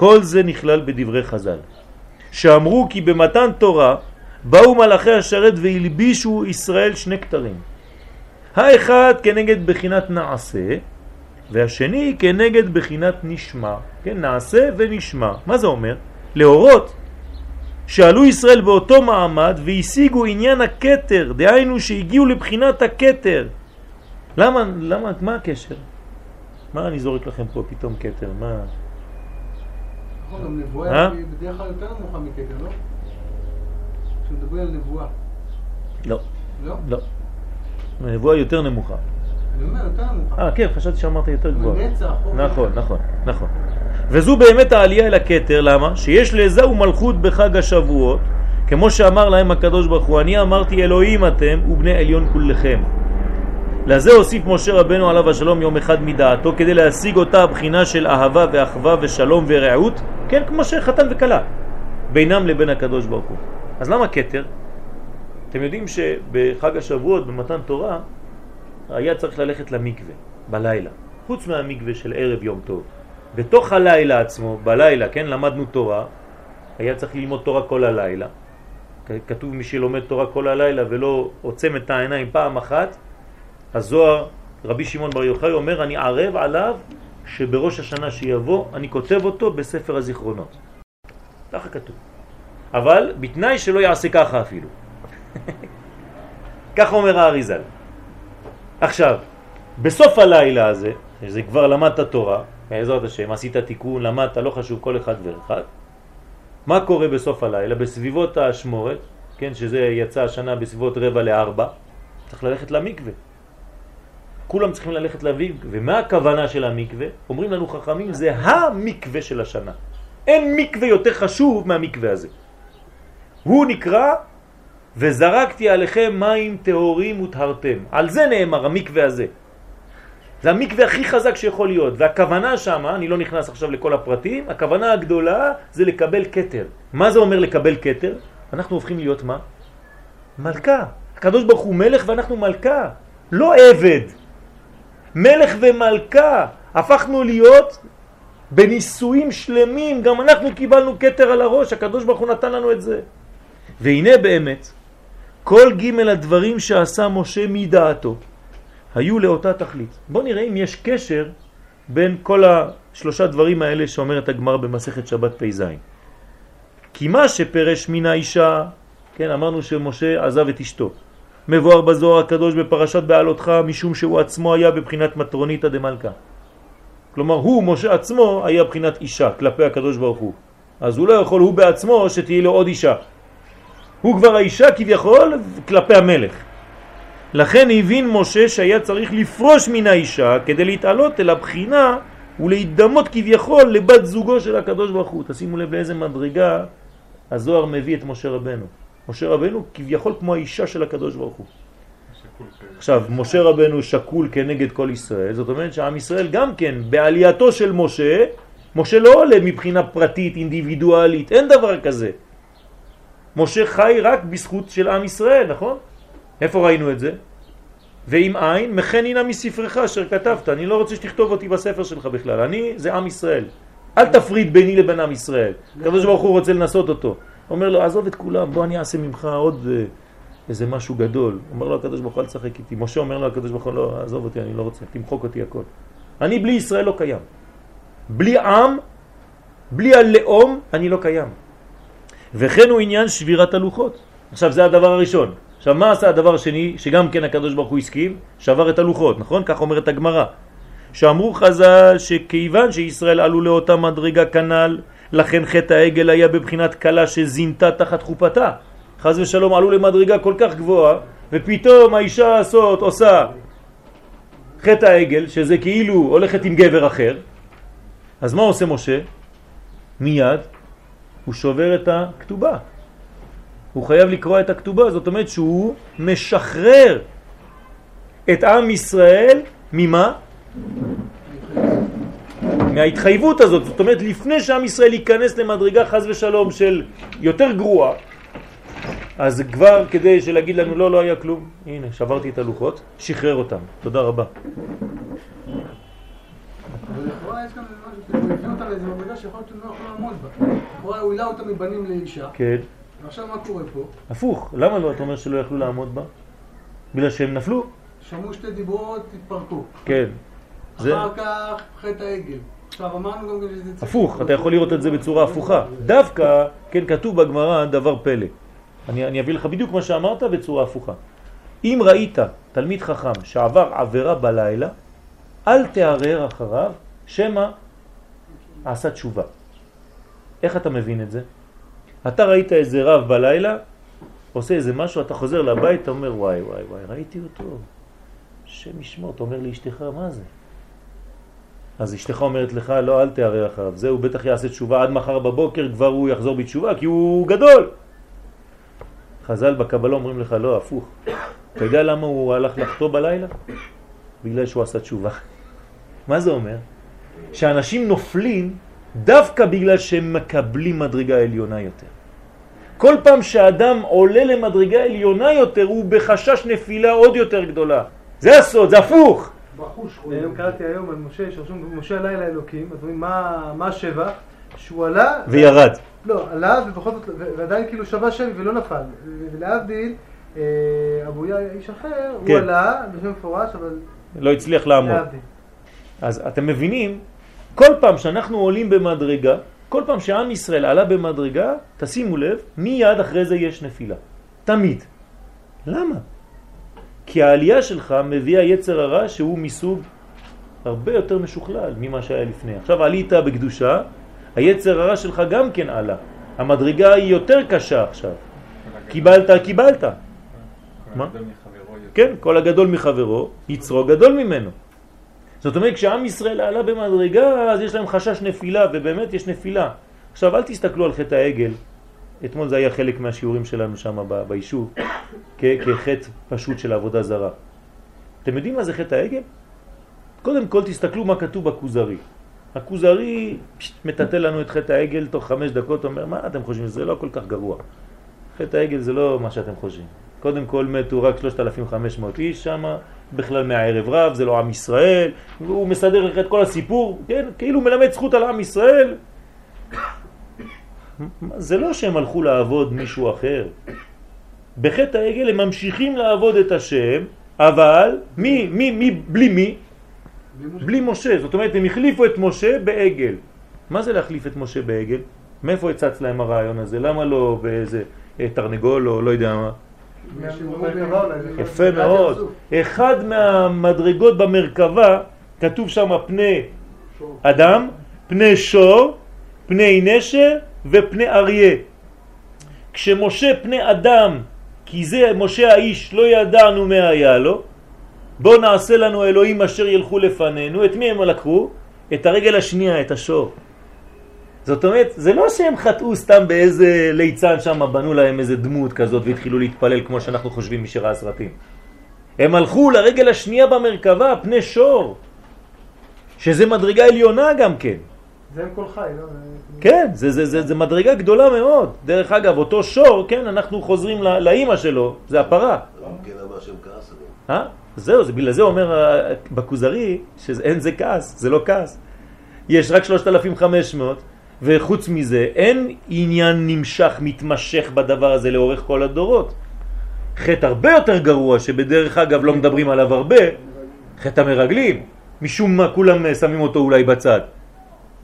כל זה נכלל בדברי חז"ל, שאמרו כי במתן תורה באו מלאכי השרת והלבישו ישראל שני כתרים. האחד כנגד בחינת נעשה, והשני כנגד בחינת נשמע. כן, נעשה ונשמע. מה זה אומר? להורות שעלו ישראל באותו מעמד והשיגו עניין הקטר, דהיינו שהגיעו לבחינת הקטר. למה, למה, מה הקשר? מה אני זורק לכם פה פתאום קטר? מה? נכון, גם נבואה היא בדרך כלל יותר נמוכה מקטר, לא? כשמדברים על נבואה. לא. לא? לא. הנבואה יותר נמוכה. אני אומר, יותר נמוכה. אה, כן, חשבתי שאמרת יותר גבוה. בנצח, או- נכון, נכון, נכון. וזו באמת העלייה אל הכתר, למה? שיש לזה ומלכות בחג השבועות, כמו שאמר להם הקדוש ברוך הוא, אני אמרתי אלוהים אתם ובני עליון כולכם. לזה הוסיף משה רבנו עליו השלום יום אחד מדעתו כדי להשיג אותה הבחינה של אהבה ואחווה ושלום ורעות, כן כמו שחתן וכלה, בינם לבין הקדוש ברוך הוא. אז למה כתר? אתם יודעים שבחג השבועות, במתן תורה, היה צריך ללכת למקווה, בלילה. חוץ מהמקווה של ערב יום טוב. בתוך הלילה עצמו, בלילה, כן, למדנו תורה, היה צריך ללמוד תורה כל הלילה. כתוב מי שלומד תורה כל הלילה ולא עוצם את העיניים פעם אחת, הזוהר, רבי שמעון בר יוחאי אומר, אני ערב עליו שבראש השנה שיבוא, אני כותב אותו בספר הזיכרונות. ככה כתוב. אבל בתנאי שלא יעשה ככה אפילו. ככה אומר האריזל. עכשיו, בסוף הלילה הזה, שזה כבר למדת תורה, בעזרת השם, עשית תיקון, למדת, לא חשוב, כל אחד ואחד, מה קורה בסוף הלילה? בסביבות האשמורת, כן, שזה יצא השנה בסביבות רבע לארבע, צריך ללכת למקווה. כולם צריכים ללכת למקווה. ומה הכוונה של המקווה? אומרים לנו חכמים, זה המקווה של השנה. אין מקווה יותר חשוב מהמקווה הזה. הוא נקרא וזרקתי עליכם מים טהורים וטהרתם. על זה נאמר המקווה הזה. זה המקווה הכי חזק שיכול להיות, והכוונה שם, אני לא נכנס עכשיו לכל הפרטים, הכוונה הגדולה זה לקבל קטר. מה זה אומר לקבל קטר? אנחנו הופכים להיות מה? מלכה. הקדוש ברוך הוא מלך ואנחנו מלכה, לא עבד. מלך ומלכה, הפכנו להיות בניסויים שלמים, גם אנחנו קיבלנו קטר על הראש, הקדוש ברוך הוא נתן לנו את זה. והנה באמת, כל ג' הדברים שעשה משה מדעתו היו לאותה תכלית. בואו נראה אם יש קשר בין כל השלושה דברים האלה שאומרת הגמר במסכת שבת פ"ז. כי מה שפרש מן האישה, כן, אמרנו שמשה עזב את אשתו. מבואר בזוהר הקדוש בפרשת בעלותך משום שהוא עצמו היה בבחינת מטרוניתא דמלכה. כלומר הוא, משה עצמו, היה בחינת אישה כלפי הקדוש ברוך הוא. אז הוא לא יכול, הוא בעצמו, שתהיה לו עוד אישה. הוא כבר האישה כביכול כלפי המלך. לכן הבין משה שהיה צריך לפרוש מן האישה כדי להתעלות אל הבחינה ולהתדמות כביכול לבת זוגו של הקדוש ברוך הוא. תשימו לב לאיזה מדרגה הזוהר מביא את משה רבנו. משה רבנו כביכול כמו האישה של הקדוש ברוך הוא. עכשיו, משה רבנו שקול כנגד כל ישראל, זאת אומרת שעם ישראל גם כן, בעלייתו של משה, משה לא עולה מבחינה פרטית, אינדיבידואלית, אין דבר כזה. משה חי רק בזכות של עם ישראל, נכון? איפה ראינו את זה? ואם אין, מכן הנה מספרך אשר כתבת. אני לא רוצה שתכתוב אותי בספר שלך בכלל. אני זה עם ישראל. אל תפריד ביני לבין עם ישראל. הקדוש ברוך הוא רוצה לנסות אותו. אומר לו, עזוב את כולם, בוא אני אעשה ממך עוד אה, איזה משהו גדול. אומר לו הקדוש ברוך הוא, אל תשחק איתי. משה אומר לו הקדוש ברוך הוא, לא, עזוב אותי, אני לא רוצה, תמחוק אותי הכל. אני בלי ישראל לא קיים. בלי עם, בלי הלאום, אני לא קיים. וכן הוא עניין שבירת הלוחות. עכשיו זה הדבר הראשון. עכשיו מה עשה הדבר השני, שגם כן הקדוש ברוך הוא הסכים? שבר את הלוחות, נכון? כך אומרת הגמרא. שאמרו חז"ל שכיוון שישראל עלו לאותה מדרגה כנל, לכן חטא העגל היה בבחינת קלה שזינתה תחת חופתה. חז ושלום עלו למדרגה כל כך גבוהה, ופתאום האישה הזאת עושה חטא העגל, שזה כאילו הולכת עם גבר אחר. אז מה עושה משה? מיד הוא שובר את הכתובה. הוא חייב לקרוא את הכתובה, זאת אומרת שהוא משחרר את עם ישראל ממה? מההתחייבות הזאת, זאת אומרת לפני שעם ישראל ייכנס למדרגה חז ושלום של יותר גרוע, אז כבר כדי שלהגיד לנו לא, לא היה כלום, הנה שברתי את הלוחות, שחרר אותם, תודה רבה. אבל לכאורה יש כאן משהו מביא אותה לאיזה מדרגה שיכול להיות שהוא לא יכול לעמוד בה. הוא העלה אותה מבנים לאישה, כן. ועכשיו מה קורה פה? הפוך, למה לא אתה אומר שלא יכלו לעמוד בה? בגלל שהם נפלו? שמעו שתי דיברות, התפרקו. כן. זה אחר כך חטא העגל. עכשיו אמרנו גם שזה צריך... הפוך, אתה יכול לראות את זה בצורה הפוכה. דווקא, כן, כתוב בגמרא דבר פלא. אני, אני אביא לך בדיוק מה שאמרת בצורה הפוכה. אם ראית תלמיד חכם שעבר עבירה בלילה, אל תערער אחריו, שמא עשה תשובה. איך אתה מבין את זה? אתה ראית איזה רב בלילה, עושה איזה משהו, אתה חוזר לבית, אתה אומר וואי וואי וואי, ראיתי אותו, השם ישמור, אתה אומר לאשתך, מה זה? אז אשתך אומרת לך, לא, אל תערער אחריו, זה הוא בטח יעשה תשובה עד מחר בבוקר, כבר הוא יחזור בתשובה, כי הוא גדול. חז"ל בקבלה אומרים לך, לא, הפוך. אתה יודע למה הוא הלך לחטוא בלילה? בגלל שהוא עשה תשובה. מה זה אומר? שאנשים נופלים דווקא בגלל שהם מקבלים מדרגה עליונה יותר. כל פעם שאדם עולה למדרגה עליונה יותר, הוא בחשש נפילה עוד יותר גדולה. זה הסוד, זה הפוך. בחוש היום קראתי היום על משה, שרשום משה עלה אל האלוקים, אז אומרים מה מה השבח? שהוא עלה, וירד. לא, עלה ובכל זאת, ועדיין כאילו שווה שבי ולא נפל. ולהבדיל, אה, אבויה איש אחר, הוא כן. עלה, בשם מפורש, אבל לא הצליח לעמוד. אז אתם מבינים, כל פעם שאנחנו עולים במדרגה, כל פעם שעם ישראל עלה במדרגה, תשימו לב, מיד אחרי זה יש נפילה. תמיד. למה? כי העלייה שלך מביאה יצר הרע שהוא מסוג הרבה יותר משוכלל ממה שהיה לפני. עכשיו עלית בקדושה, היצר הרע שלך גם כן עלה. המדרגה היא יותר קשה עכשיו. קיבלת, קיבלת. מה? כן, כל הגדול מחברו, יצרו גדול ממנו. זאת אומרת, כשעם ישראל עלה במדרגה, אז יש להם חשש נפילה, ובאמת יש נפילה. עכשיו, אל תסתכלו על חטא העגל. אתמול זה היה חלק מהשיעורים שלנו שם ביישוב, כחטא פשוט של עבודה זרה. אתם יודעים מה זה חטא העגל? קודם כל תסתכלו מה כתוב בכוזרי. הכוזרי מטטל לנו את חטא העגל תוך חמש דקות, אומר, מה אתם חושבים? זה לא כל כך גרוע. חטא העגל זה לא מה שאתם חושבים. קודם כל מתו רק 3,500 איש שם, בכלל מהערב רב, זה לא עם ישראל, והוא מסדר לך את כל הסיפור, כן? כאילו הוא מלמד זכות על עם ישראל. זה לא שהם הלכו לעבוד מישהו אחר. בחטא העגל הם ממשיכים לעבוד את השם, אבל מי, מי, מי, בלי מי? בלי משה. זאת אומרת, הם החליפו את משה בעגל. מה זה להחליף את משה בעגל? מאיפה הצץ להם הרעיון הזה? למה לא באיזה אה, תרנגול או לא יודע מה? יפה מאוד. אחד מהמדרגות במרכבה, כתוב שם פני אדם, פני שור, פני נשר ופני אריה. כשמשה פני אדם, כי זה משה האיש, לא ידענו מה היה לו, בוא נעשה לנו אלוהים אשר ילכו לפנינו. את מי הם לקחו? את הרגל השנייה, את השור. זאת אומרת, זה לא שהם חטאו סתם באיזה ליצן שם, בנו להם איזה דמות כזאת והתחילו להתפלל כמו שאנחנו חושבים מי שראה סרטים. הם הלכו לרגל השנייה במרכבה, פני שור, שזה מדרגה עליונה גם כן. זה עם כל חי, לא? כן, זה, זה, זה, זה מדרגה גדולה מאוד. דרך אגב, אותו שור, כן, אנחנו חוזרים לא, לאימא שלו, זה הפרה. גם כן אמר השם כעס עליהם. אה? זהו, זה בגלל זה אומר אה, בכוזרי שאין זה כעס, זה לא כעס. יש רק 3,500 וחוץ מזה אין עניין נמשך, מתמשך בדבר הזה לאורך כל הדורות. חטא הרבה יותר גרוע שבדרך אגב לא מדברים עליו הרבה, חטא המרגלים. משום מה כולם אה, שמים אותו אולי בצד.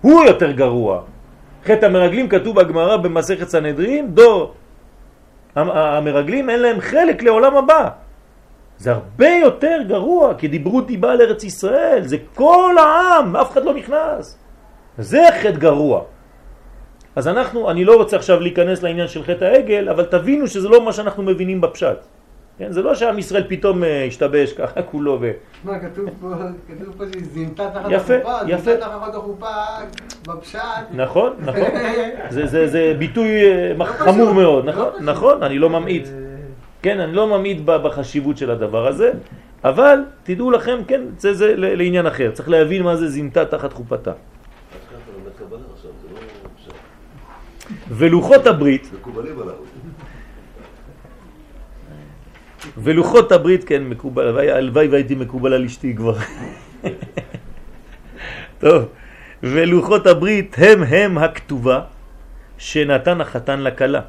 הוא יותר גרוע. חטא המרגלים כתוב בגמרא במסכת סנהדרין, דור. המ- המרגלים אין להם חלק לעולם הבא. זה הרבה יותר גרוע, כי דיברו דיבה על ארץ ישראל, זה כל העם, אף אחד לא נכנס. זה חטא גרוע. אז אנחנו, אני לא רוצה עכשיו להיכנס לעניין של חטא העגל, אבל תבינו שזה לא מה שאנחנו מבינים בפשט. כן? זה לא שעם ישראל פתאום אה, השתבש ככה כולו ו... מה, כתוב פה, כתוב פה שהיא זינתה תחת יפה, החופה, יפה. זינתה תחת החופה בפשט. נכון, נכון. זה, זה, זה ביטוי אה, חמור פשוט, מאוד, לא נכון. נכון, אני לא ממעיט. כן, אני לא ממעיט בחשיבות של הדבר הזה, אבל תדעו לכם, כן, זה, זה ל- לעניין אחר. צריך להבין מה זה זינתה תחת חופתה. לא... ולוחות הברית, מקובלים עליו. ולוחות הברית, כן, מקובל, הלוואי- והייתי מקובל על אשתי כבר. טוב, ולוחות הברית הם הם הכתובה שנתן החתן לכלה.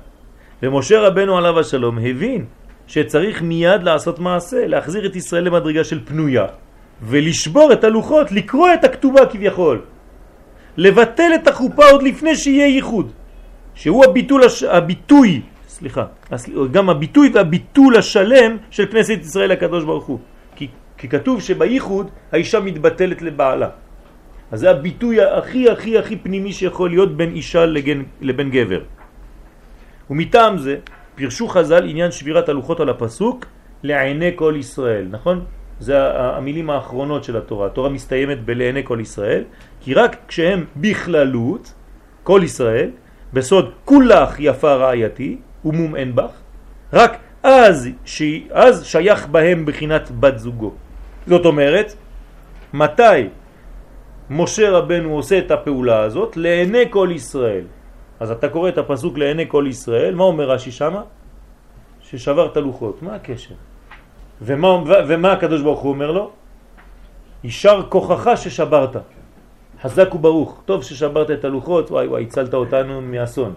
ומשה רבנו עליו השלום הבין שצריך מיד לעשות מעשה, להחזיר את ישראל למדרגה של פנויה ולשבור את הלוחות, לקרוא את הכתובה כביכול. לבטל את החופה עוד לפני שיהיה ייחוד, שהוא הביטול, הש... הביטוי, סליחה, גם הביטוי והביטול השלם של כנסת ישראל הקדוש ברוך הוא. כי, כי כתוב שבייחוד האישה מתבטלת לבעלה. אז זה הביטוי הכי הכי הכי פנימי שיכול להיות בין אישה לגן, לבין גבר. ומטעם זה פירשו חז"ל עניין שבירת הלוחות על הפסוק לעיני כל ישראל, נכון? זה המילים האחרונות של התורה. התורה מסתיימת בלעיני כל ישראל, כי רק כשהם בכללות, כל ישראל, בסוד כולך יפה רעייתי ומום אין בך, רק אז, ש... אז שייך בהם בחינת בת זוגו. זאת אומרת, מתי משה רבנו עושה את הפעולה הזאת? לעיני כל ישראל. אז אתה קורא את הפסוק לעיני כל ישראל, מה אומר רש"י שמה? ששבר את הלוחות. מה הקשר? ומה, ומה הקדוש ברוך הוא אומר לו? יישר כוחך ששברת. חזק וברוך. טוב ששברת את הלוחות, וואי וואי, הצלת אותנו מאסון.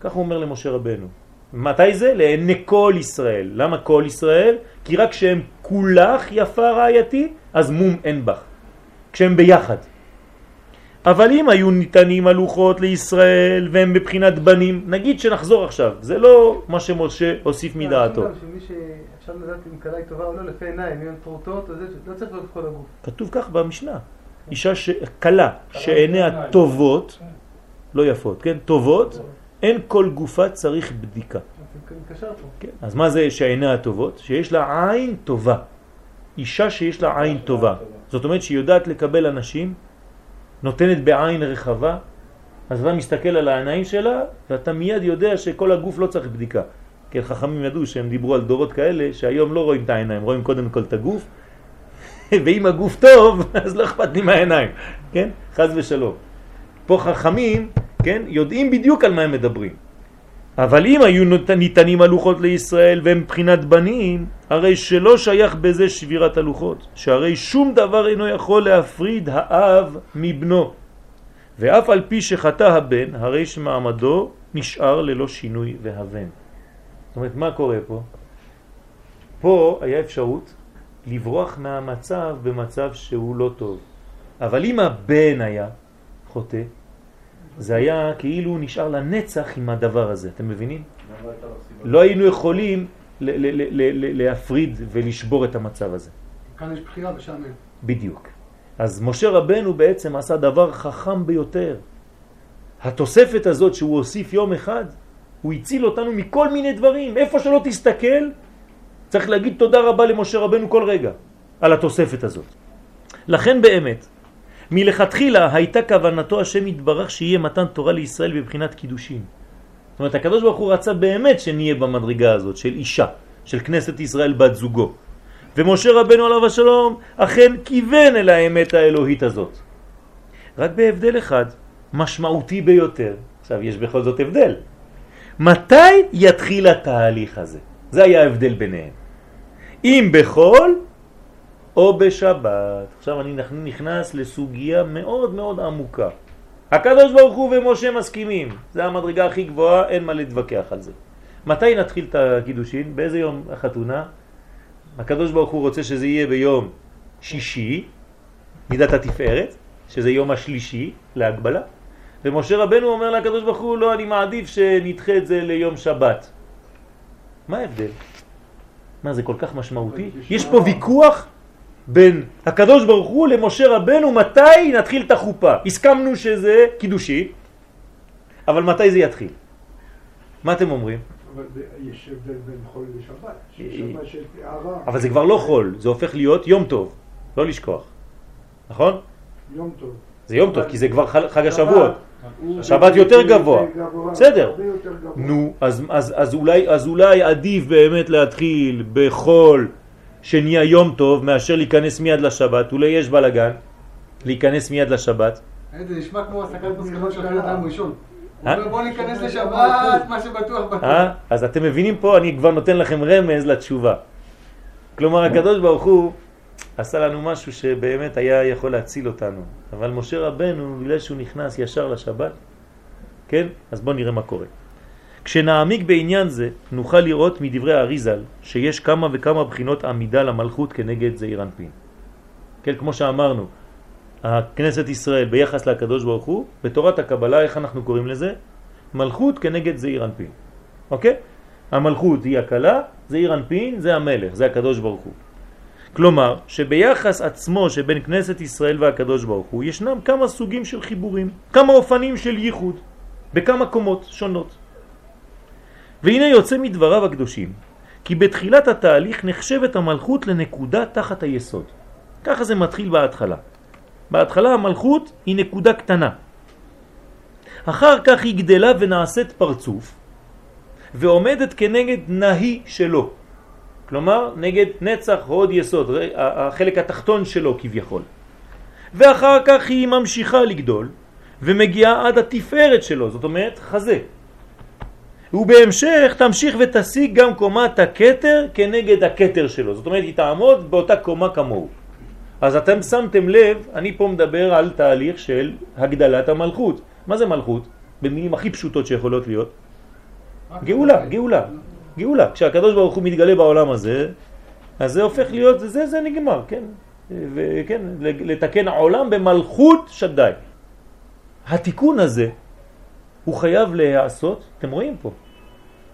כך הוא אומר למשה רבנו. מתי זה? לעיני כל ישראל. למה כל ישראל? כי רק כשהם כולך יפה רעייתי, אז מום אין בך. כשהם ביחד. אבל אם היו ניתנים הלוחות לישראל והם בבחינת בנים, נגיד שנחזור עכשיו, זה לא מה שמשה הוסיף מדעתו. שמי שאפשר לדעת אם קלה היא טובה או לא לפי עיניים, אם הן פרוטות, אז לא צריך לראות כל הגוף. כתוב כך במשנה, אישה קלה שעיניה טובות, לא יפות, כן, טובות, אין כל גופה צריך בדיקה. כן, אז מה זה שעיניה טובות? שיש לה עין טובה. אישה שיש לה עין טובה. זאת אומרת שהיא יודעת לקבל אנשים נותנת בעין רחבה, אז אתה מסתכל על העיניים שלה, ואתה מיד יודע שכל הגוף לא צריך בדיקה. כן, חכמים ידעו שהם דיברו על דורות כאלה, שהיום לא רואים את העיניים, רואים קודם כל את הגוף, ואם הגוף טוב, אז לא אכפת לי מהעיניים, כן? חז ושלום. פה חכמים, כן, יודעים בדיוק על מה הם מדברים. אבל אם היו ניתנים הלוחות לישראל והם מבחינת בנים, הרי שלא שייך בזה שבירת הלוחות, שהרי שום דבר אינו יכול להפריד האב מבנו. ואף על פי שחטא הבן, הרי שמעמדו נשאר ללא שינוי והבן. זאת אומרת, מה קורה פה? פה היה אפשרות לברוח מהמצב במצב שהוא לא טוב. אבל אם הבן היה חוטא, זה היה כאילו נשאר לנצח עם הדבר הזה, אתם מבינים? לא היינו יכולים להפריד ולשבור את המצב הזה. כאן יש בחירה ושם אין. בדיוק. אז משה רבנו בעצם עשה דבר חכם ביותר. התוספת הזאת שהוא הוסיף יום אחד, הוא הציל אותנו מכל מיני דברים. איפה שלא תסתכל, צריך להגיד תודה רבה למשה רבנו כל רגע על התוספת הזאת. לכן באמת, מלכתחילה הייתה כוונתו השם יתברך שיהיה מתן תורה לישראל בבחינת קידושין. זאת אומרת, הקדוש ברוך הוא רצה באמת שנהיה במדרגה הזאת של אישה, של כנסת ישראל בת זוגו. ומשה רבנו עליו השלום אכן כיוון אל האמת האלוהית הזאת. רק בהבדל אחד, משמעותי ביותר. עכשיו, יש בכל זאת הבדל. מתי יתחיל התהליך הזה? זה היה ההבדל ביניהם. אם בחול או בשבת. עכשיו אני נכנס לסוגיה מאוד מאוד עמוקה. הקדוש ברוך הוא ומשה מסכימים, זה המדרגה הכי גבוהה, אין מה להתווכח על זה. מתי נתחיל את הקידושין? באיזה יום החתונה? הקדוש ברוך הוא רוצה שזה יהיה ביום שישי, מידת התפארת, שזה יום השלישי להגבלה, ומשה רבנו אומר לקדוש ברוך הוא, לא, אני מעדיף שנדחה את זה ליום שבת. מה ההבדל? מה, זה כל כך משמעותי? יש פה ויכוח בין הקדוש ברוך הוא למשה רבנו מתי נתחיל את החופה. הסכמנו שזה קידושי, אבל מתי זה יתחיל? מה אתם אומרים? אבל יש הבדל בין חול לשבת, שבת של הערה. אבל זה כבר לא חול, זה הופך להיות יום טוב, לא לשכוח, נכון? יום טוב. זה יום טוב, כי זה כבר חג השבועות. שבת יותר גבוה. בסדר. נו, אז אולי עדיף באמת להתחיל בחול שנהיה יום טוב מאשר להיכנס מיד לשבת, אולי יש בלגן להיכנס מיד לשבת. זה נשמע כמו הסקת מסקנות של אדם ראשון. אה? בוא ניכנס לשבת, מה שבטוח בטוח. אה? אז אתם מבינים פה, אני כבר נותן לכם רמז לתשובה. כלומר, הקדוש ברוך הוא עשה לנו משהו שבאמת היה יכול להציל אותנו. אבל משה רבנו, בגלל שהוא נכנס ישר לשבת, כן? אז בואו נראה מה קורה. כשנעמיק בעניין זה, נוכל לראות מדברי האריזל שיש כמה וכמה בחינות עמידה למלכות כנגד זעיר אנפין. כן, כמו שאמרנו, הכנסת ישראל ביחס לקדוש ברוך הוא, בתורת הקבלה, איך אנחנו קוראים לזה? מלכות כנגד זעיר אנפין. אוקיי? המלכות היא הקלה, זעיר אנפין זה המלך, זה הקדוש ברוך הוא. כלומר, שביחס עצמו שבין כנסת ישראל והקדוש ברוך הוא ישנם כמה סוגים של חיבורים, כמה אופנים של ייחוד, בכמה קומות שונות. והנה יוצא מדבריו הקדושים, כי בתחילת התהליך נחשבת המלכות לנקודה תחת היסוד. ככה זה מתחיל בהתחלה. בהתחלה המלכות היא נקודה קטנה. אחר כך היא גדלה ונעשית פרצוף, ועומדת כנגד נהי שלו. כלומר, נגד נצח הוד יסוד, החלק התחתון שלו כביכול. ואחר כך היא ממשיכה לגדול, ומגיעה עד התפארת שלו, זאת אומרת חזה. ובהמשך תמשיך ותשיג גם קומת הקטר כנגד הקטר שלו, זאת אומרת היא תעמוד באותה קומה כמוהו. אז אתם שמתם לב, אני פה מדבר על תהליך של הגדלת המלכות. מה זה מלכות? במילים הכי פשוטות שיכולות להיות. גאולה, גאולה, גאולה. כשהקדוש ברוך הוא מתגלה בעולם הזה, אז זה הופך להיות, זה, זה נגמר, כן? וכן, לתקן העולם במלכות שדי. התיקון הזה, הוא חייב להיעשות, אתם רואים פה,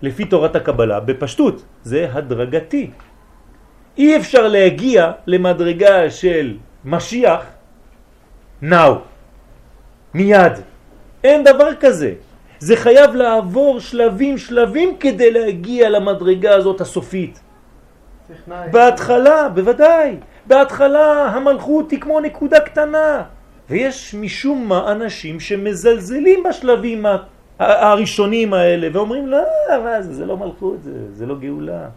לפי תורת הקבלה, בפשטות, זה הדרגתי. אי אפשר להגיע למדרגה של משיח now, מיד. אין דבר כזה. זה חייב לעבור שלבים שלבים כדי להגיע למדרגה הזאת הסופית. בהתחלה, בוודאי, בהתחלה המלכות היא כמו נקודה קטנה. ויש משום מה אנשים שמזלזלים בשלבים הראשונים האלה ואומרים לא, מה זה, זה לא מלכות, זה, זה לא גאולה.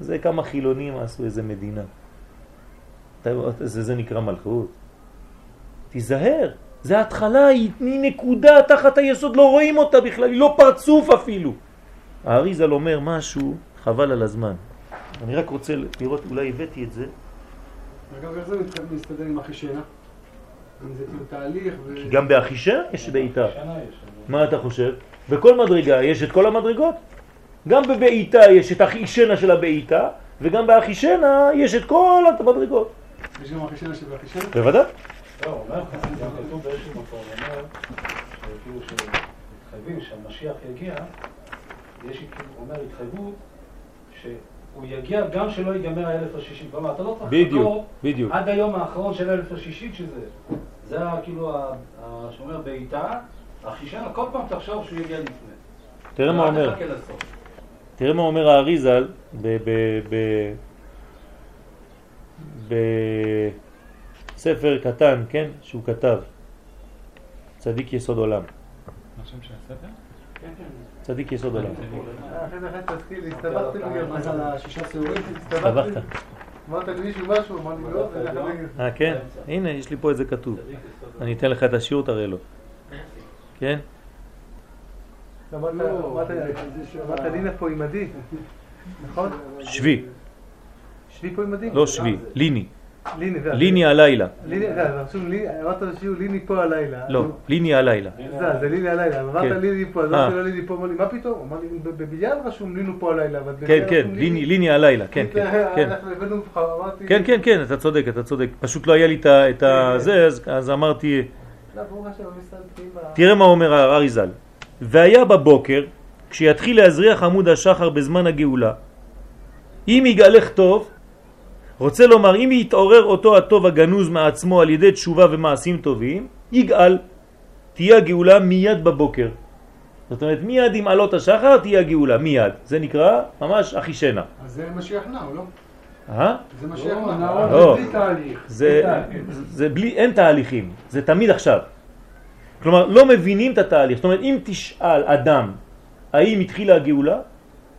זה כמה חילונים עשו איזה מדינה. זה, זה נקרא מלכות. תיזהר, זה התחלה, היא נקודה תחת היסוד, לא רואים אותה בכלל, היא לא פרצוף אפילו. האריזל אומר משהו, חבל על הזמן. אני רק רוצה לראות, אולי הבאתי את זה. אגב, איך זה מסתדר עם אחישנה? אם זה כאילו תהליך ו... כי גם באחישנה יש בעיטה. מה אתה חושב? בכל מדרגה יש את כל המדרגות. גם בבעיטה יש את אחישנה של הבעיטה, וגם באחישנה יש את כל המדרגות. יש גם אחישנה של אחישנה? בוודאי. לא, הוא אומר לך, גם כתוב באיזשהו מקום, הוא אומר, שכאילו שמתחייבים שהמשיח יגיע, יש, הוא אומר, התחייבות שהוא יגיע גם שלא ייגמר האלף השישית. כלומר, אתה לא צריך בדיוק, בדיוק. עד היום האחרון של האלף השישית שזה. זה כאילו, שאומר בעיטה, החישנה, כל פעם תחשוב שהוא יגיע לפני. תראה מה אומר. תראה מה אומר האריזל בספר קטן, כן, שהוא כתב, צדיק יסוד עולם. מה שם של הספר? צדיק יסוד עולם. אחרי זה אחרי תזכיר לי, הסתבכתי לי גם. מה זה על השישה שעורים? הסתבכת. אמרת למישהו משהו, אמר לי לא. אה, כן? הנה, יש לי פה את זה כתוב. אני אתן לך את השיעור, תראה לו. כן? אמרת לינה פה עימדי, נכון? שבי, שבי פה עימדי? לא שבי, ליני. ליני, זה. ליני הלילה. אמרת לשיעור ליני פה הלילה. לא, ליני הלילה. זה, זה ליני הלילה, אמרת כן. ליני פה, אז אה. אמרתי לו ליני פה, אמר לי, מה פתאום? אמר לי, בבניין רשום לינו פה הלילה, אבל כן, כן, ליני, ליני הלילה, כן, כן, כן. אנחנו הבאנו לך, אמרתי... כן, כן, כן, אתה צודק, אתה צודק. פשוט לא היה לי את את הזה, אז- אז אמרתי, תראה מה אומר האריזל. והיה בבוקר, כשיתחיל להזריח עמוד השחר בזמן הגאולה, אם יגאלך טוב, רוצה לומר, אם יתעורר אותו הטוב הגנוז מעצמו על ידי תשובה ומעשים טובים, יגאל, תהיה הגאולה מיד בבוקר. זאת אומרת, מיד עם עלות השחר תהיה הגאולה, מיד. זה נקרא ממש אחישנה. אז זה משיח נאו, לא? אה? זה משיח לא, נאו. לא. בלי תהליך. זה, זה, זה בלי, אין תהליכים, זה תמיד עכשיו. כלומר, לא מבינים את התהליך. זאת אומרת, אם תשאל אדם האם התחילה הגאולה,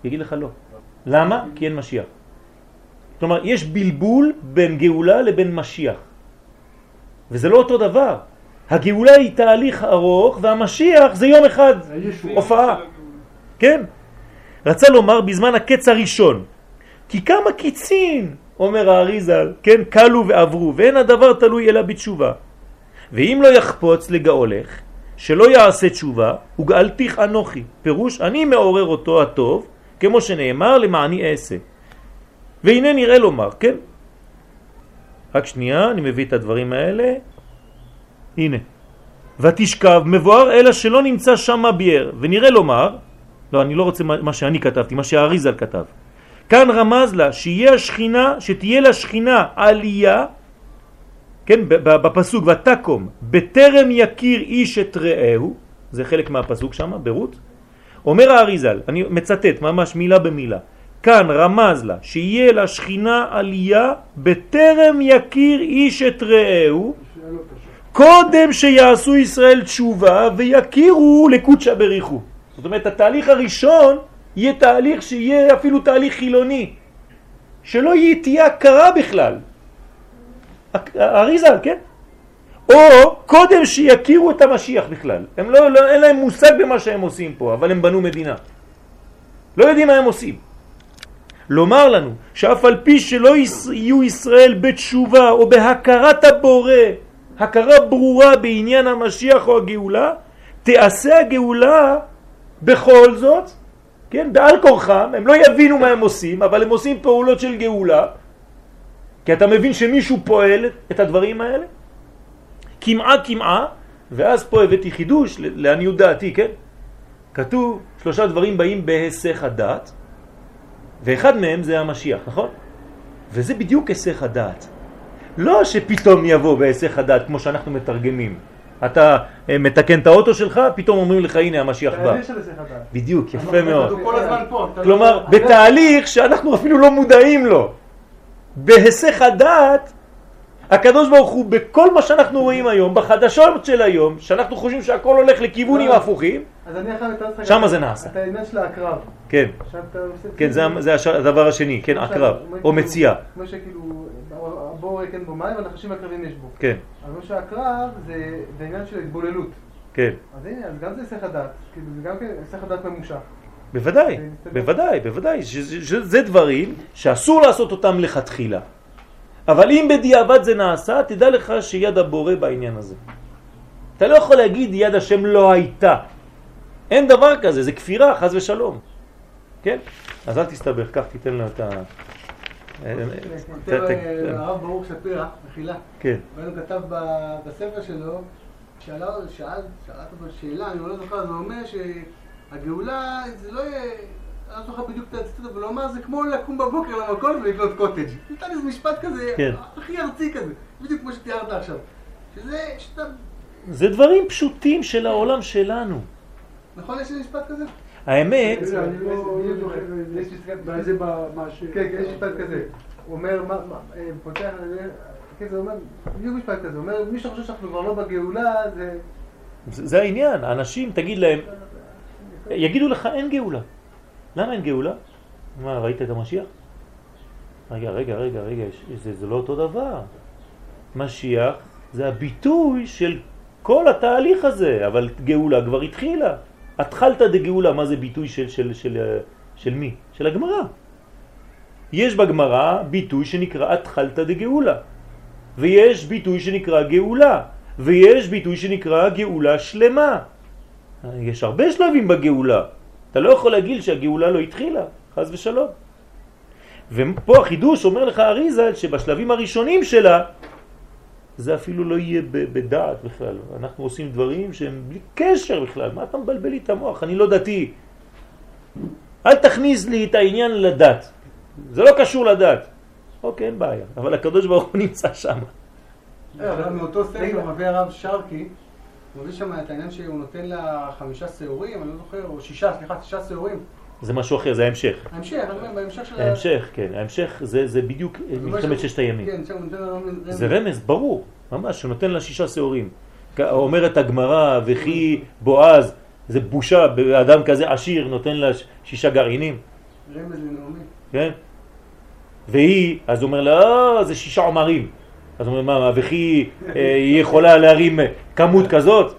יגיד לך לא. למה? כי אין משיח. כלומר, יש בלבול בין גאולה לבין משיח. וזה לא אותו דבר. הגאולה היא תהליך ארוך, והמשיח זה יום אחד, הופעה. כן? רצה לומר בזמן הקץ הראשון, כי כמה קיצין אומר האריזל, כן, קלו ועברו, ואין הדבר תלוי אלא בתשובה. ואם לא יחפוץ לגאולך, שלא יעשה תשובה, וגאלתיך אנוכי. פירוש, אני מעורר אותו הטוב, כמו שנאמר, למעני אעשה. והנה נראה לומר, כן? רק שנייה, אני מביא את הדברים האלה. הנה. ותשכב מבואר אלא שלא נמצא שם ביאר. ונראה לומר, לא, אני לא רוצה מה שאני כתבתי, מה שהאריזל כתב. כאן רמז לה שיהיה השכינה, שתהיה לה שכינה עלייה, כן, בפסוק ותקום, בטרם יכיר איש את רעהו, זה חלק מהפסוק שם, ברות, אומר האריזל, אני מצטט ממש מילה במילה, כאן רמז לה שיהיה לה שכינה עלייה בטרם יכיר איש את רעהו, קודם שיעשו ישראל תשובה ויכירו לקודשא בריחו. זאת אומרת, התהליך הראשון יהיה תהליך שיהיה אפילו תהליך חילוני, שלא יהיה תהיה הכרה בכלל. אריזה, כן? או קודם שיכירו את המשיח בכלל. הם לא, לא, אין להם מושג במה שהם עושים פה, אבל הם בנו מדינה. לא יודעים מה הם עושים. לומר לנו שאף על פי שלא יהיו ישראל בתשובה או בהכרת הבורא, הכרה ברורה בעניין המשיח או הגאולה, תעשה הגאולה בכל זאת, כן, בעל כורחם, הם לא יבינו מה הם עושים, אבל הם עושים פעולות של גאולה, כי אתה מבין שמישהו פועל את הדברים האלה, כמעה כמעה, ואז פה הבאתי חידוש לעניות דעתי, כן? כתוב שלושה דברים באים בהיסח הדעת, ואחד מהם זה המשיח, נכון? וזה בדיוק היסח הדעת. לא שפתאום יבוא בהיסח הדעת כמו שאנחנו מתרגמים. אתה אה, מתקן את האוטו שלך, פתאום אומרים לך הנה המשיח בא. בדיוק, יפה מאוד. כלומר, בתהליך שאנחנו אפילו לא מודעים לו. בהיסח הדעת הקדוש ברוך הוא בכל מה שאנחנו רואים היום, בחדשות של היום, שאנחנו חושבים שהכל הולך לכיוונים לא. הפוכים, שם זה נעשה. את העניין של הקרב. כן, כן, זה הדבר השני, כן, הקרב, או מציאה. כמו שכאילו, הבור כן בו מים והנחשים והקרבים יש בו. כן. אבל מה שהקרב זה העניין של התבוללות. כן. אז הנה, אז גם זה היסח הדעת, כאילו זה גם כן היסח הדעת ממושך. בוודאי, בוודאי, בוודאי, שזה דברים שאסור לעשות אותם לכתחילה. אבל אם בדיעבד זה נעשה, תדע לך שיד הבורא בעניין הזה. אתה לא יכול להגיד יד השם לא הייתה. אין דבר כזה, זה כפירה, חז ושלום. כן? אז אל תסתבך, קח, תיתן לו את ה... כותב אה, הרב ברוך שפירא, מחילה. כן. והוא כתב בספר שלו, שאל, שאל, אותו שאלה, אני לא זוכר, זה אומר שהגאולה זה לא יהיה... אני לא זוכר בדיוק את הציטוט, אבל הוא אמר, זה כמו לקום בבוקר למכולת ולקנות קוטג'. נתן איזה משפט כזה, כן. הכי ארצי כזה, בדיוק כמו שתיארת עכשיו. שזה, שאתה... זה דברים פשוטים של העולם שלנו. נכון, יש לי משפט כזה? האמת... כן, יש משפט כזה. הוא אומר, פותח, כן, זה אומר, בדיוק משפט כזה. הוא אומר, מי שחושב שאנחנו כבר לא בגאולה, זה... זה העניין. אנשים, תגיד להם, יגידו לך, אין גאולה. למה אין גאולה? מה, ראית את המשיח? רגע, רגע, רגע, רגע, זה, זה לא אותו דבר. משיח זה הביטוי של כל התהליך הזה, אבל גאולה כבר התחילה. התחלת דגאולה, מה זה ביטוי של, של, של, של, של מי? של הגמרא. יש בגמרא ביטוי שנקרא התחלת דגאולה, ויש ביטוי שנקרא גאולה, ויש ביטוי שנקרא גאולה שלמה. יש הרבה שלבים בגאולה. אתה לא יכול להגיד שהגאולה לא התחילה, חז ושלום. ופה החידוש אומר לך אריזה שבשלבים הראשונים שלה זה אפילו לא יהיה בדעת בכלל. אנחנו עושים דברים שהם בלי קשר בכלל. מה אתה מבלבל לי את המוח? אני לא דתי. אל תכניס לי את העניין לדת. זה לא קשור לדת. אוקיי, אין בעיה. אבל הקדוש ברוך הוא נמצא שם. אבל מאותו ספר מביא הרב שרקי, מביא שם את העניין שהוא נותן לה חמישה שעורים, אני לא זוכר, או שישה, סליחה, שישה שעורים. זה משהו אחר, זה ההמשך. ההמשך, אני אומר, בהמשך של... ההמשך, כן. ההמשך זה, זה בדיוק מלחמת ששת הימים. כן. זה רמז, ברור, ממש, הוא נותן לה שישה שעורים. אומרת הגמרא, וכי בועז, זה בושה, באדם כזה עשיר נותן לה שישה גרעינים. רמז לנעמי. כן? והיא, אז הוא אומר לה, אה, זה שישה עומרים. אז הוא אומר, מה, וכי אה, היא יכולה להרים כמות כזאת?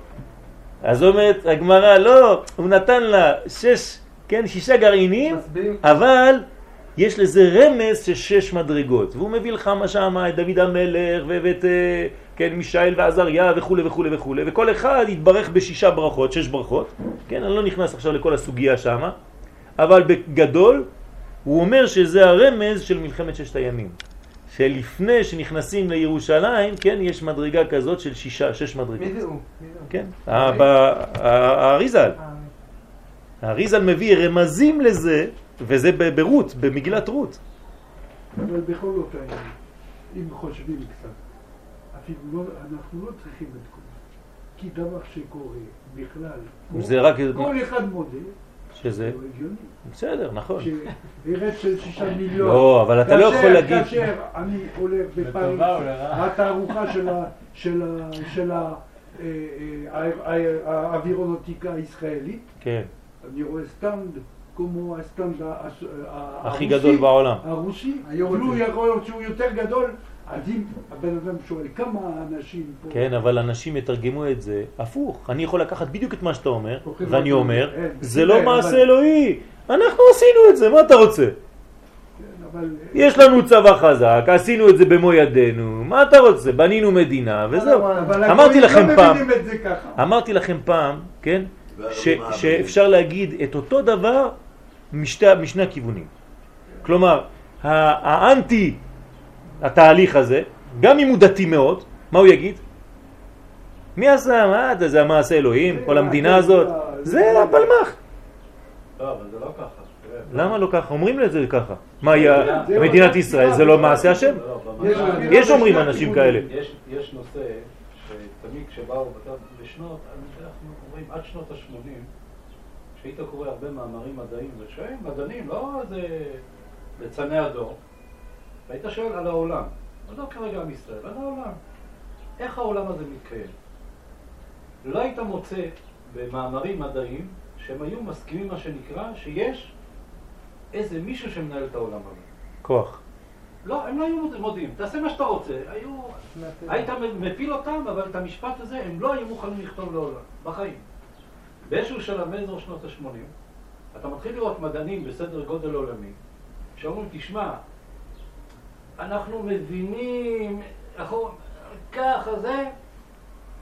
אז אומרת הגמרא, לא, הוא נתן לה שש כן, שישה גרעינים, אבל יש לזה רמז של שש מדרגות, והוא מביא לך מה שמה את דוד המלך ואת אה, כן, מישאל ועזריה וכו' וכו' וכו', וכל אחד יתברך בשישה ברכות, שש ברכות, כן, אני לא נכנס עכשיו לכל הסוגיה שמה, אבל בגדול הוא אומר שזה הרמז של מלחמת ששת הימים. שלפני שנכנסים לירושלים, כן, יש מדרגה כזאת של שישה, שש מדרגות. מי זה הוא? כן, האריזל. אה, האריזל מביא רמזים לזה, וזה ברות, במגילת רות. אבל בכל אופן, אם חושבים קצת, אפילו לא, אנחנו לא צריכים את כל זה. כי דבר שקורה בכלל. כל אחד מודה, שזה... זה לא. בסדר, נכון. שארץ של שישה מיליון. לא, אבל אתה לא יכול להגיד... כאשר אני הולך בפריז? התערוכה של ה- של ה- של ה- ה- ה- האווירונאוטיקה הישראלית, כן, אני רואה סטנד כמו הסטנד הכי הרוסי, גדול בעולם. הרוסי. אפילו יכול להיות שהוא יותר גדול, אז אם הבן אדם שואל כמה אנשים פה, כן, אבל אנשים יתרגמו את זה הפוך. אני יכול לקחת בדיוק את מה שאתה אומר, הולכים ואני אומר, זה. לא מעשה אלוהי. אנחנו עשינו את זה, מה אתה רוצה? כן, יש לנו צבא חזק, עשינו את זה במו ידינו, מה אתה רוצה? בנינו מדינה, וזהו. אמרתי לכם לא פעם. אמרתי לכם פעם, כן, שאפשר להגיד את אותו דבר משני הכיוונים. כלומר, האנטי התהליך הזה, גם אם הוא דתי מאוד, מה הוא יגיד? מי עשה? מה זה, זה המעשה אלוהים? כל המדינה הזאת? זה הפלמ"ח. לא, אבל זה לא ככה. תראה. למה לא ככה? אומרים לזה ככה. מה, היה זה מדינת ישראל זה לא זה מעשה לא- השם? לא, לא, יש- אומרים אנשים. כאלה. יש, יש נושא שתמיד כשבאו בשנות, אנחנו אומרים עד שנות ה-80, כשהיית קורא הרבה מאמרים מדעיים, ושואלים מדענים, לא איזה ליצני הדור, והיית שואל על העולם, לא כרגע עם ישראל, על העולם. איך העולם הזה מתקיים? לא היית מוצא במאמרים מדעיים שהם היו מסכימים מה שנקרא שיש איזה מישהו שמנהל את העולם הזה. כוח. לא, הם לא היו מודיעים, תעשה מה שאתה רוצה, היו... היית מפיל אותם, אבל את המשפט הזה הם לא היו מוכנים לכתוב לעולם, בחיים. באיזשהו שלב מאזור שנות ה-80, אתה מתחיל לראות מדענים בסדר גודל עולמי, שאומרים, תשמע, אנחנו מבינים, אנחנו, ככה זה,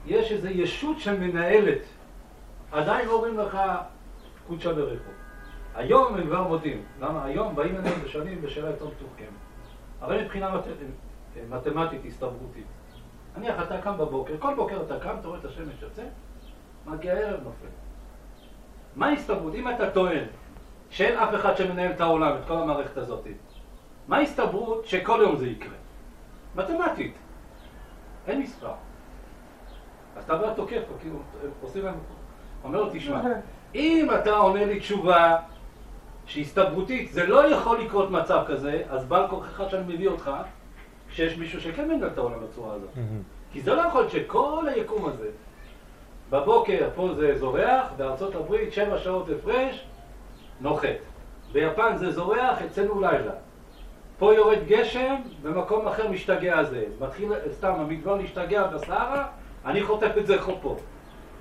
יש איזו ישות שמנהלת, עדיין לא אומרים לך קודשא בריחו. היום הם כבר מודים, למה היום באים אליהם ושואלים בשאלה יותר מתוחכמת. הרי מבחינה מת... מתמטית הסתברותית. נניח אתה קם בבוקר, כל בוקר אתה קם, אתה רואה את השמש יוצא, מגיע הערב נופל. מה ההסתברות? אם אתה טוען שאין אף אחד שמנהל את העולם, את כל המערכת הזאת, מה ההסתברות שכל יום זה יקרה? מתמטית. אין מספר. אז אתה בא תוקף, כאילו, עושים להם... אומר לו, תשמע, אם אתה עונה לי תשובה שהיא הסתברותית, זה לא יכול לקרות מצב כזה, אז בעל כוחך שאני מביא אותך, כשיש מישהו שכן מנהל את העולם בצורה הזאת. כי זה לא יכול להיות שכל היקום הזה, בבוקר פה זה זורח, בארצות הברית שבע שעות הפרש, נוחת. ביפן זה זורח, אצלנו לילה. פה יורד גשם, במקום אחר משתגע זה. מתחיל סתם המדבר להשתגע בסהרה, אני חוטף את זה פה.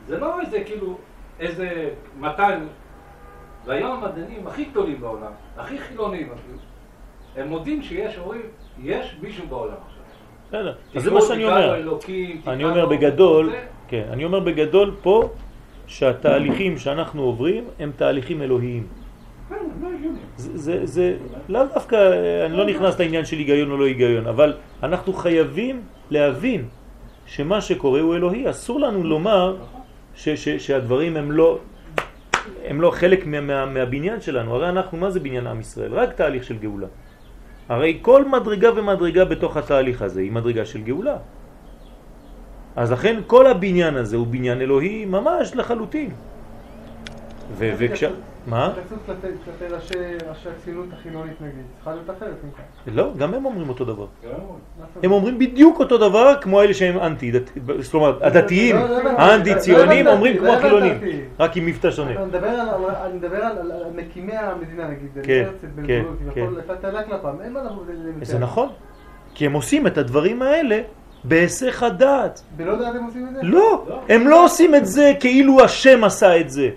זה לא איזה כאילו, איזה מתן. והיום המדענים הכי גדולים בעולם, הכי חילונים אפילו, הם מודים שיש, אומרים, יש מישהו בעולם עכשיו. בסדר, אז זה מה שאני אומר. אלוקים, אני אומר בגדול, כן, אני אומר בגדול פה שהתהליכים שאנחנו עוברים הם תהליכים אלוהיים. כן, לא. זה, זה, זה לאו דווקא, אני לא נכנס לעניין של היגיון או לא היגיון, אבל אנחנו חייבים להבין שמה שקורה הוא אלוהי. אסור לנו לומר ש, ש, שהדברים הם לא, הם לא חלק מה, מה, מהבניין שלנו. הרי אנחנו, מה זה בניין עם ישראל? רק תהליך של גאולה. הרי כל מדרגה ומדרגה בתוך התהליך הזה היא מדרגה של גאולה. אז לכן כל הבניין הזה הוא בניין אלוהי ממש לחלוטין. ו- וכש... מה? התייחסות כלפי ראשי ראשי הציונות החילונית נגיד, צריכה להיות אחרת ממך. לא, גם הם אומרים אותו דבר. כן, זאת הם אומרת? אומרים בדיוק אותו דבר כמו אלה שהם אנטי, דת- כלומר הדתיים, לא, לא הבנתי. האנטי ציונים לא אומרים כמו לא החילונים. רק עם מבטא שונה. אני מדבר על- אני מדבר על על- על מקימי המדינה נגיד, כן, כן, כן. זה נכון, כי הם עושים את הדברים האלה בהיסח הדעת. בלא דעת הם עושים את זה? לא, הם לא עושים את זה כאילו השם עשה את זה.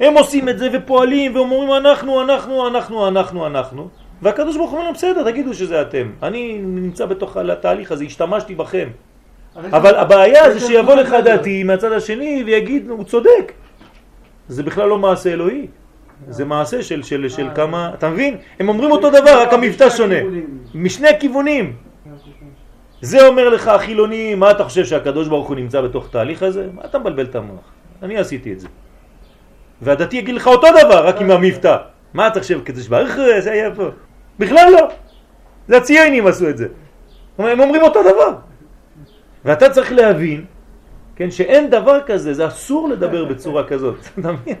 הם עושים את זה ופועלים ואומרים אנחנו, אנחנו, אנחנו, אנחנו, אנחנו, והקדוש ברוך הוא אומר בסדר, תגידו שזה אתם. אני נמצא בתוך התהליך הזה, השתמשתי בכם. אבל הבעיה זה שיבוא לך דתי מהצד השני ויגיד, הוא צודק. זה בכלל לא מעשה אלוהי. זה מעשה של, של, של כמה, אתה מבין? הם אומרים אותו דבר, רק המבטא שונה. משני הכיוונים. זה אומר לך החילוני, מה אתה חושב שהקדוש ברוך הוא נמצא בתוך תהליך הזה? מה אתה מבלבל את המוח? אני עשיתי את זה. והדתי יגיד לך אותו דבר, רק עם המבטא. מה אתה חושב, כזה שברך זה היה פה? בכלל לא. זה הציינים עשו את זה. הם אומרים אותו דבר. ואתה צריך להבין, כן, שאין דבר כזה, זה אסור לדבר בצורה כזאת. אתה מבין?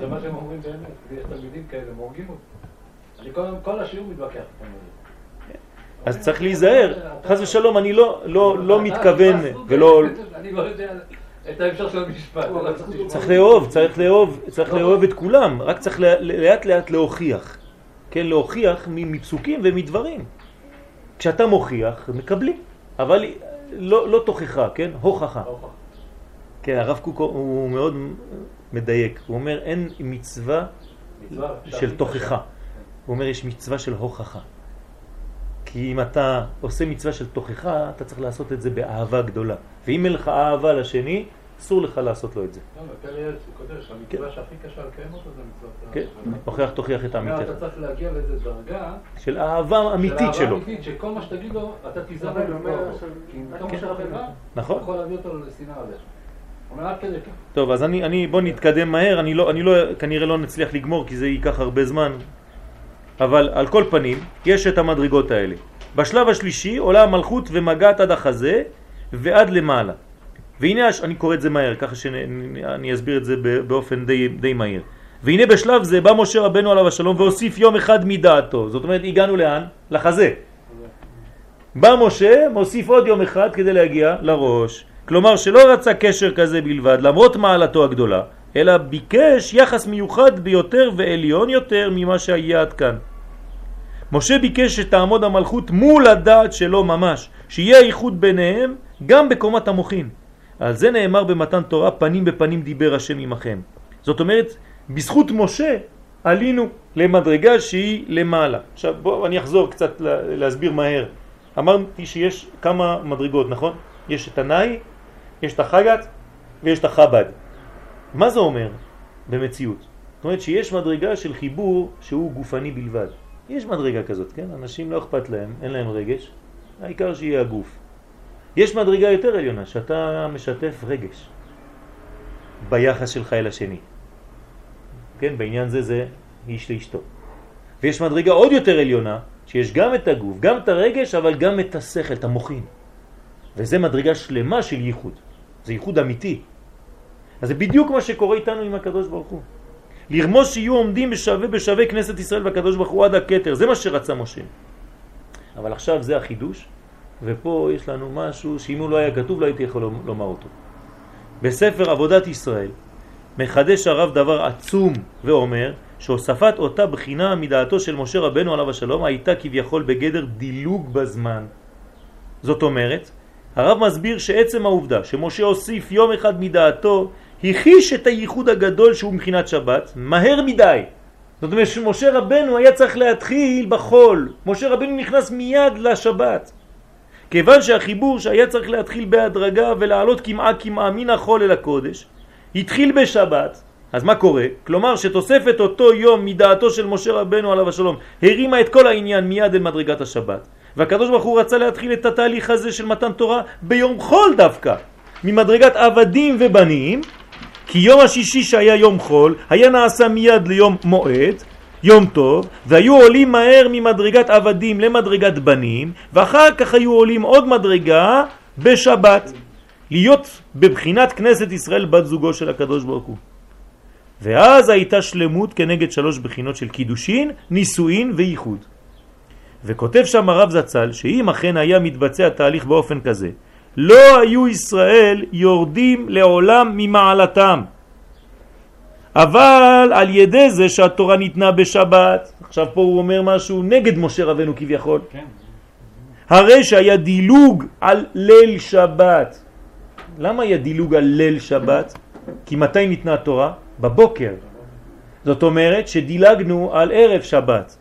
זה מה שהם אומרים באמת, יש תלמידים כאלה, הם הורגים אותי. אני כל- השיעור מתווכח. אז צריך להיזהר. חס ושלום, אני לא, לא, לא מתכוון ולא... אני לא יודע את ההמשך של המשפט. צריך לאהוב, צריך לאהוב, צריך לאהוב את כולם, רק צריך לאט לאט להוכיח. כן, להוכיח מפסוקים ומדברים. כשאתה מוכיח, מקבלים, אבל לא, לא תוכחה, כן? הוכחה. כן, הרב קוק הוא מאוד מדייק, הוא אומר אין מצווה של תוכחה. הוא אומר יש מצווה של הוכחה. כי אם אתה עושה מצווה של תוכחה, אתה צריך לעשות את זה באהבה גדולה. ואם אין לך אהבה לשני, אסור לך לעשות לו את זה. לא, בפרק הוא כותב שהמצווה שהכי קשה לקיים אותו זה מצוות... כן. הוכיח תוכיח את עמיתך. אתה צריך להגיע לאיזה דרגה של אהבה אמיתית של אהבה שלו. אמיתית, שכל מה שתגיד לו, אתה תיזהר כן. נכון. יכול להביא אותו לשנאה עליך. הוא אומר, עד כדי כך. טוב, אז אני, אני, בוא נתקדם מהר, אני לא, אני לא, כנראה לא נצליח לגמור כי זה ייקח הרבה זמן, אבל על כל פנים, יש את המדרגות האלה. בשלב השלישי עולה המלכות ומגעת עד החזה ועד למעלה. והנה, אני קורא את זה מהר, ככה שאני אסביר את זה באופן די, די מהיר. והנה בשלב זה בא משה רבנו עליו השלום והוסיף יום אחד מדעתו. זאת אומרת, הגענו לאן? לחזה. בא משה, מוסיף עוד יום אחד כדי להגיע לראש. כלומר שלא רצה קשר כזה בלבד, למרות מעלתו הגדולה, אלא ביקש יחס מיוחד ביותר ועליון יותר ממה שהיה עד כאן. משה ביקש שתעמוד המלכות מול הדעת שלו ממש, שיהיה איחוד ביניהם גם בקומת המוחין. על זה נאמר במתן תורה, פנים בפנים דיבר השם עמכם. זאת אומרת, בזכות משה עלינו למדרגה שהיא למעלה. עכשיו בואו אני אחזור קצת לה- להסביר מהר. אמרתי שיש כמה מדרגות, נכון? יש את הנאי, יש את החגת ויש את החב"ד. מה זה אומר במציאות? זאת אומרת שיש מדרגה של חיבור שהוא גופני בלבד. יש מדרגה כזאת, כן? אנשים לא אכפת להם, אין להם רגש, העיקר שיהיה הגוף. יש מדרגה יותר עליונה, שאתה משתף רגש ביחס שלך אל השני. כן, בעניין זה זה איש לאשתו. ויש מדרגה עוד יותר עליונה, שיש גם את הגוף, גם את הרגש, אבל גם את השכל, את המוחין. וזה מדרגה שלמה של ייחוד. זה ייחוד אמיתי. אז זה בדיוק מה שקורה איתנו עם הקדוש ברוך הוא. לרמוז שיהיו עומדים בשווה בשווה כנסת ישראל והקדוש ברוך הוא עד הכתר. זה מה שרצה משה. אבל עכשיו זה החידוש, ופה יש לנו משהו שאם הוא לא היה כתוב לא הייתי יכול לומר אותו. בספר עבודת ישראל מחדש הרב דבר עצום ואומר שהוספת אותה בחינה מדעתו של משה רבנו עליו השלום הייתה כביכול בגדר דילוג בזמן. זאת אומרת, הרב מסביר שעצם העובדה שמשה הוסיף יום אחד מדעתו הכיש את הייחוד הגדול שהוא מבחינת שבת מהר מדי. זאת אומרת שמשה רבנו היה צריך להתחיל בחול. משה רבנו נכנס מיד לשבת. כיוון שהחיבור שהיה צריך להתחיל בהדרגה ולעלות כמעה כמעה מן החול אל הקודש, התחיל בשבת. אז מה קורה? כלומר שתוספת אותו יום מדעתו של משה רבנו עליו השלום הרימה את כל העניין מיד אל מדרגת השבת. והקדוש ברוך הוא רצה להתחיל את התהליך הזה של מתן תורה ביום חול דווקא, ממדרגת עבדים ובנים, כי יום השישי שהיה יום חול היה נעשה מיד ליום מועד, יום טוב, והיו עולים מהר ממדרגת עבדים למדרגת בנים, ואחר כך היו עולים עוד מדרגה בשבת, להיות בבחינת כנסת ישראל בת זוגו של הקדוש ברוך הוא. ואז הייתה שלמות כנגד שלוש בחינות של קידושין, נישואין וייחוד. וכותב שם הרב זצ"ל שאם אכן היה מתבצע תהליך באופן כזה, לא היו ישראל יורדים לעולם ממעלתם. אבל על ידי זה שהתורה ניתנה בשבת, עכשיו פה הוא אומר משהו נגד משה רבנו כביכול, כן. הרי שהיה דילוג על ליל שבת. למה היה דילוג על ליל שבת? כי מתי ניתנה התורה? בבוקר. זאת אומרת שדילגנו על ערב שבת.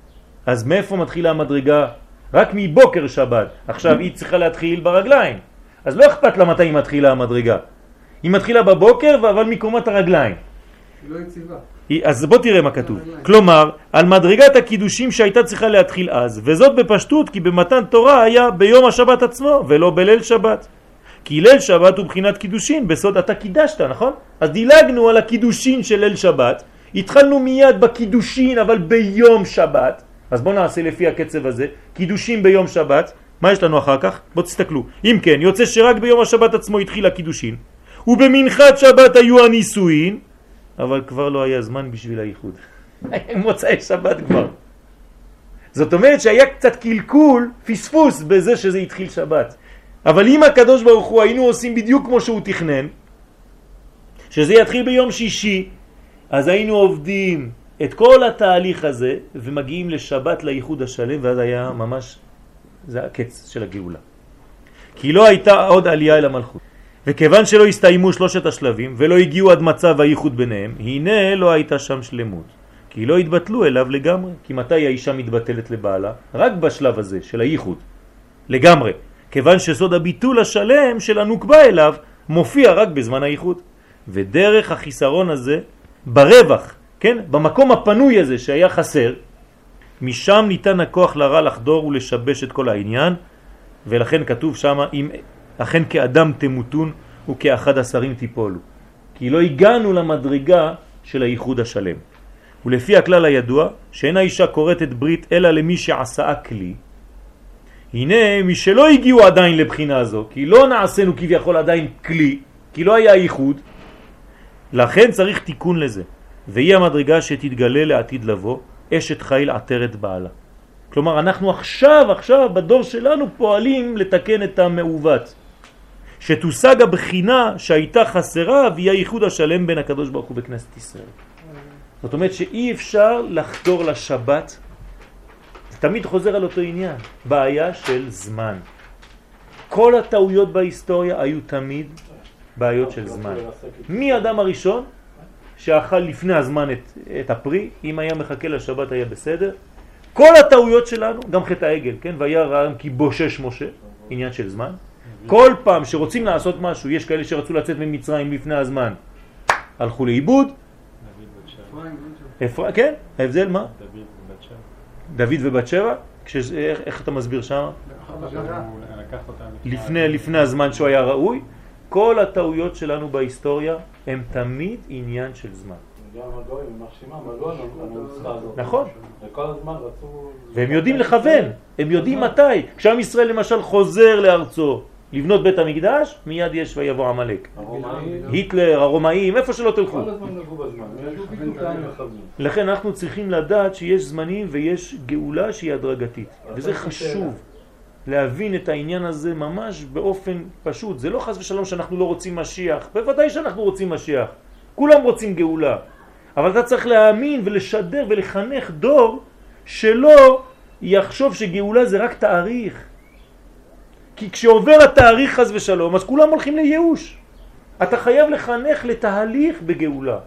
אז מאיפה מתחילה המדרגה? רק מבוקר שבת. עכשיו היא צריכה להתחיל ברגליים. אז לא אכפת לה מתי היא מתחילה המדרגה. היא מתחילה בבוקר, אבל מקומת הרגליים. היא לא יציבה. אז בוא תראה מה כתוב. כלומר, על מדרגת הקידושים שהייתה צריכה להתחיל אז, וזאת בפשטות כי במתן תורה היה ביום השבת עצמו, ולא בליל שבת. כי ליל שבת הוא בחינת קידושין, בסוד אתה קידשת, נכון? אז דילגנו על הקידושין של ליל שבת, התחלנו מיד בקידושין, אבל ביום שבת. אז בואו נעשה לפי הקצב הזה, קידושין ביום שבת, מה יש לנו אחר כך? בואו תסתכלו. אם כן, יוצא שרק ביום השבת עצמו התחיל הקידושין, ובמנחת שבת היו הנישואין, אבל כבר לא היה זמן בשביל הייחוד. היה מוצאי שבת כבר. זאת אומרת שהיה קצת קלקול, פספוס בזה שזה התחיל שבת. אבל אם הקדוש ברוך הוא היינו עושים בדיוק כמו שהוא תכנן, שזה יתחיל ביום שישי, אז היינו עובדים את כל התהליך הזה ומגיעים לשבת לייחוד השלם ואז היה ממש, זה הקץ של הגאולה. כי לא הייתה עוד עלייה אל המלכות. וכיוון שלא הסתיימו שלושת השלבים ולא הגיעו עד מצב הייחוד ביניהם, הנה לא הייתה שם שלמות. כי לא התבטלו אליו לגמרי. כי מתי האישה מתבטלת לבעלה? רק בשלב הזה של הייחוד. לגמרי. כיוון שסוד הביטול השלם של הנוקבה אליו מופיע רק בזמן הייחוד. ודרך החיסרון הזה, ברווח, כן? במקום הפנוי הזה שהיה חסר, משם ניתן הכוח לרע לחדור ולשבש את כל העניין, ולכן כתוב שם, אם אכן כאדם תמותון וכאחד השרים תיפולו. כי לא הגענו למדרגה של הייחוד השלם. ולפי הכלל הידוע, שאין האישה את ברית אלא למי שעשה כלי, הנה מי שלא הגיעו עדיין לבחינה הזו, כי לא נעשינו כביכול עדיין כלי, כי לא היה ייחוד, לכן צריך תיקון לזה, והיא המדרגה שתתגלה לעתיד לבוא, אשת חיל עטרת בעלה. כלומר, אנחנו עכשיו, עכשיו, בדור שלנו פועלים לתקן את המעוות. שתושג הבחינה שהייתה חסרה והיא הייחוד השלם בין הקדוש ברוך הוא בכנסת ישראל. זאת אומרת שאי אפשר לחדור לשבת, זה תמיד חוזר על אותו עניין, בעיה של זמן. כל הטעויות בהיסטוריה היו תמיד בעיות של זמן. מי האדם הראשון שאכל לפני הזמן את, את הפרי, אם היה מחכה לשבת היה בסדר. כל הטעויות שלנו, גם חטא העגל, כן? והיה רעם כי בושש משה, עניין של זמן. כל פעם שרוצים לעשות משהו, יש כאלה שרצו לצאת ממצרים לפני הזמן, הלכו לאיבוד. אפרים. כן, ההבדל מה? דוד ובת שבע? איך, איך אתה מסביר שם? לפני הזמן שהוא היה ראוי? כל הטעויות שלנו בהיסטוריה הם תמיד עניין של זמן. נכון. רצו... והם יודעים לכוון, הם יודעים מתי. כשעם ישראל למשל חוזר לארצו לבנות בית המקדש, מיד יש ויבוא עמלק. היטלר, הרומאים, איפה שלא תלכו. לכן אנחנו צריכים לדעת שיש זמנים ויש גאולה שהיא הדרגתית. וזה חשוב להבין את העניין הזה ממש באופן פשוט. זה לא חס ושלום שאנחנו לא רוצים משיח, בוודאי שאנחנו רוצים משיח. כולם רוצים גאולה. אבל אתה צריך להאמין ולשדר ולחנך דור שלא יחשוב שגאולה זה רק תאריך. כי כשעובר התאריך חס ושלום, אז כולם הולכים לייאוש. אתה חייב לחנך לתהליך בגאולה.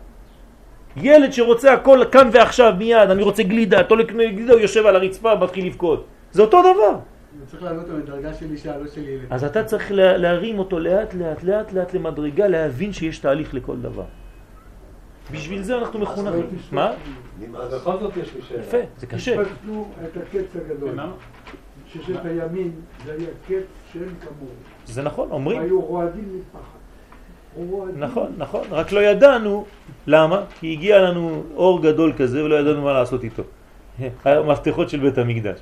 ילד שרוצה הכל כאן ועכשיו מיד, אני רוצה גלידה, אתה לקנות גלידה, הוא יושב על הרצפה, מתחיל לבכות. זה אותו דבר. צריך להביא אותו מדרגה של אישה, לא של ילד. אז אתה צריך לה, להרים אותו לאט לאט לאט לאט למדרגה, להבין שיש תהליך לכל דבר. בשביל זה אנחנו מחונכים. מה? אז בכל זאת יש לי שאלה. יפה, זה קשה. פסלו את הקץ הגדול. ששת הימים זה היה קץ שאין כמוהו. זה נכון, אומרים. היו רועדים מפחד. נכון, נכון, רק לא ידענו, למה? כי הגיע לנו אור גדול כזה ולא ידענו מה לעשות איתו. המפתחות של בית המקדש.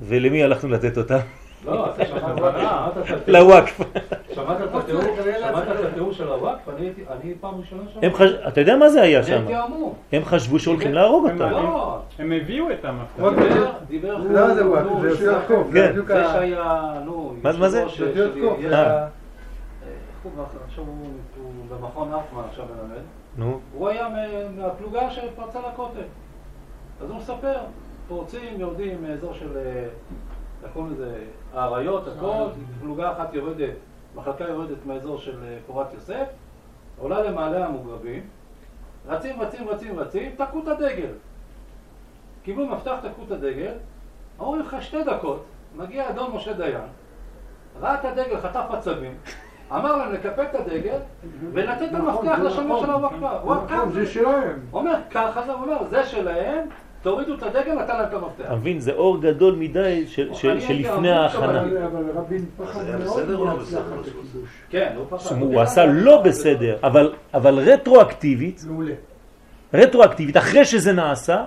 ולמי הלכנו לתת אותם? לא, אתה שמעת את התיאור- לוואקף. שמעת את התיאור שמעת את התיאור של הוואקף? אני פעם ראשונה חש... אתה יודע מה זה היה שם? הם חשבו שהולכים להרוג אותם. לא, הם הביאו את המפתח. דיבר, לא, זה וואק, נו, זה יוסי יעקב, כן. זה בדיוק זה. שהיה, נו, מה- זה? זה יוסי יש אה. הוא עכשיו במכון הרטמן עכשיו מלמד. נו, הוא היה מהפלוגה שפרצה לכותל. אז הוא מספר, פורצים, יורדים מאזור של, אה, איך קוראים לזה, האריות, הכל, פלוגה אחת יורדת, מחלקה יורדת מהאזור של אה, פורת יוסף, עולה למעלה המוגרבים, רצים, רצים, רצים, רצים, תקעו את הדגל. קיבלו מפתח, תקעו את הדגל, אומרים לך שתי דקות, מגיע אדון משה דיין, ראה את הדגל, חטף עצבים, אמר להם לקפל את הדגל ולתת את נכון, המפתח לשומר נכון. של. הוא אמר, נכון, זה שלהם. אומר, ככה זה, הוא אומר, זה שלהם, תורידו את הדגל, נתן להם את המפתח. אתה מבין? זה אור גדול מדי שלפני ההכנה. אבל רבין פחד מאוד לא מהצלחת? הקידוש. כן, הוא פחד. זאת אומרת, הוא עשה לא בסדר, אבל, אבל רטרואקטיבית. רטרואקטיבית, אחרי שזה נעשה,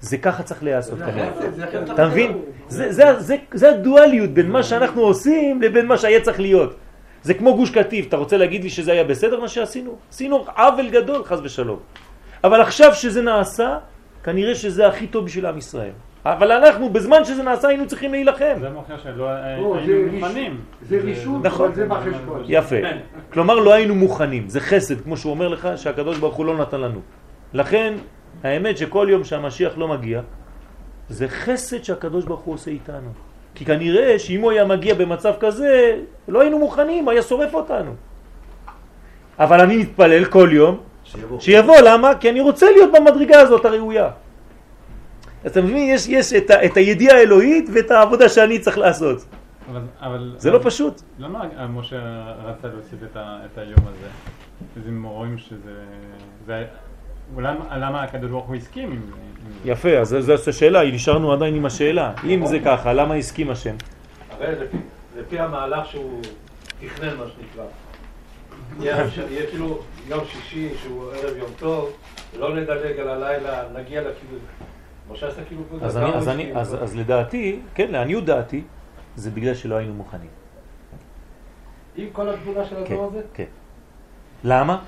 זה ככה צריך להיעשות כנראה. אתה מבין? זה, זה, זה, זה הדואליות בין מה שאנחנו עושים לבין מה שהיה צריך להיות. זה כמו גוש קטיף, אתה רוצה להגיד לי שזה היה בסדר מה שעשינו? עשינו עוול גדול, חס ושלום. אבל עכשיו שזה נעשה, כנראה שזה הכי טוב בשביל עם ישראל. אבל אנחנו, בזמן שזה נעשה, היינו צריכים להילחם. זה מוכיח שלא או, היינו מוכנים. זה רישות, נכון. אבל זה בחשבון. יפה. כלומר, לא היינו מוכנים. זה חסד, כמו שהוא אומר לך, שהקדוש ברוך הוא לא נתן לנו. לכן, האמת שכל יום שהמשיח לא מגיע, זה חסד שהקדוש ברוך הוא עושה איתנו. כי כנראה שאם הוא היה מגיע במצב כזה, לא היינו מוכנים, היה שורף אותנו. אבל אני מתפלל כל יום שיבוא. שיבוא, למה? כי אני רוצה להיות במדרגה הזאת הראויה. אז אתה מבין, יש, יש את, ה, את הידיעה האלוהית ואת העבודה שאני צריך לעשות. אבל- אבל... זה לא פשוט. למה משה רצה להוסיף את ה- את היום הזה? אז אם רואים שזה... זה- למה למה הקדוש ברוך הוא הסכים עם זה? עם זה? יפה, אז זו השאלה, נשארנו עדיין עם השאלה. אם זה ככה, למה הסכים השם? הרי לפי, לפי המהלך שהוא תכנן, מה שנקרא. יהיה כאילו יום שישי, שהוא ערב יום טוב, לא נדלג על הלילה, נגיע לכאילו... משה עשה כאילו... אז, אני, אז, אני, אז, אז לדעתי, כן, לעניות דעתי, זה בגלל שלא היינו מוכנים. עם כל הגדולה של כן, הדור הזה? כן. למה?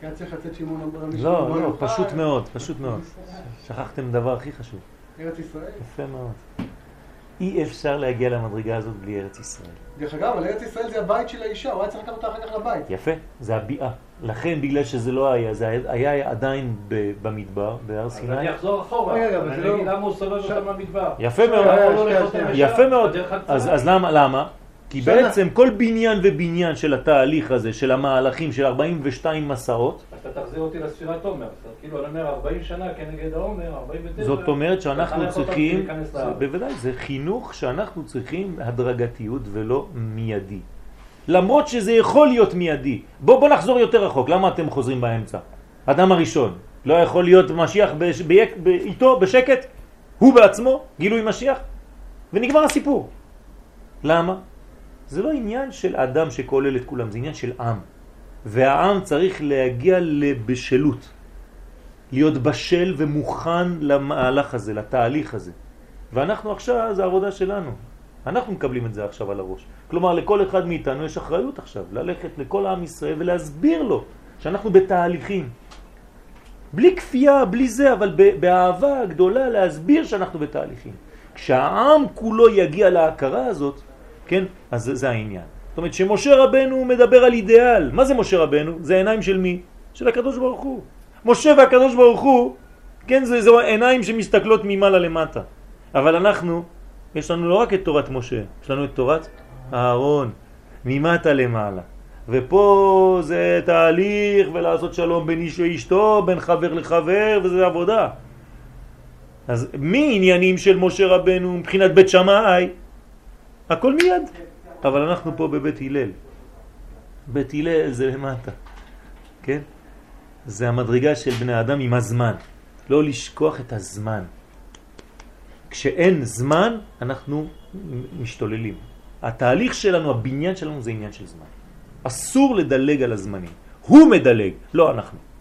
כי היה צריך לצאת שמעון רבי לא, לא, פשוט מאוד, פשוט מאוד. שכחתם דבר הכי חשוב. ארץ ישראל. יפה מאוד. אי אפשר להגיע למדרגה הזאת בלי ארץ ישראל. דרך אגב, אבל ארץ ישראל זה הבית של האישה, הוא היה צריך לקחת אותה אחר כך לבית. יפה, זה הביאה. לכן, בגלל שזה לא היה, זה היה עדיין במדבר, בהר אז סיני. אני אחזור אחורה, אני לא- אגיד למה הוא סובב אותם במדבר. יפה מאוד. יפה מאוד. אז? אז למה? למה? כי. בעצם כל בניין ובניין של התהליך הזה, של המהלכים של 42 מסעות, אתה תחזיר אותי לספירת עומר, כאילו אני אומר 40 שנה כנגד העומר, 49. זאת אומרת שאנחנו צריכים. בוודאי, זה חינוך שאנחנו צריכים הדרגתיות ולא מיידי. למרות שזה יכול להיות מיידי. בוא, בוא נחזור יותר רחוק, למה אתם חוזרים באמצע? אדם הראשון, לא יכול להיות משיח בש, ביק, ב, איתו בשקט? הוא בעצמו, גילוי משיח? ונגמר הסיפור. למה? זה לא עניין של אדם שכולל את כולם, זה עניין של עם. והעם צריך להגיע לבשלות. להיות בשל ומוכן למהלך הזה, לתהליך הזה. ואנחנו עכשיו, זה העבודה שלנו. אנחנו מקבלים את זה עכשיו על הראש. כלומר, לכל אחד מאיתנו יש אחריות עכשיו, ללכת לכל עם ישראל ולהסביר לו שאנחנו בתהליכים. בלי כפייה, בלי זה, אבל באהבה גדולה להסביר שאנחנו בתהליכים. כשהעם כולו יגיע להכרה הזאת, כן, אז זה, זה העניין. זאת אומרת שמשה רבנו מדבר על אידיאל. מה זה משה רבנו? זה עיניים של מי? של הקדוש ברוך הוא. משה והקדוש ברוך הוא, כן, זה, זה עיניים שמסתכלות ממעלה למטה. אבל אנחנו, יש לנו לא רק את תורת משה, יש לנו את תורת אהרון, ממטה למעלה. ופה זה תהליך ולעשות שלום בין איש ואשתו, בין חבר לחבר, וזה עבודה. אז מי עניינים של משה רבנו מבחינת בית שמאי? הכל מיד. אבל אנחנו פה בבית הלל. בית הלל זה למטה, כן? זה המדרגה של בני אדם עם הזמן. לא לשכוח את הזמן. כשאין זמן, אנחנו משתוללים. התהליך שלנו, הבניין שלנו זה עניין של זמן. אסור לדלג על הזמנים. הוא מדלג, לא אנחנו.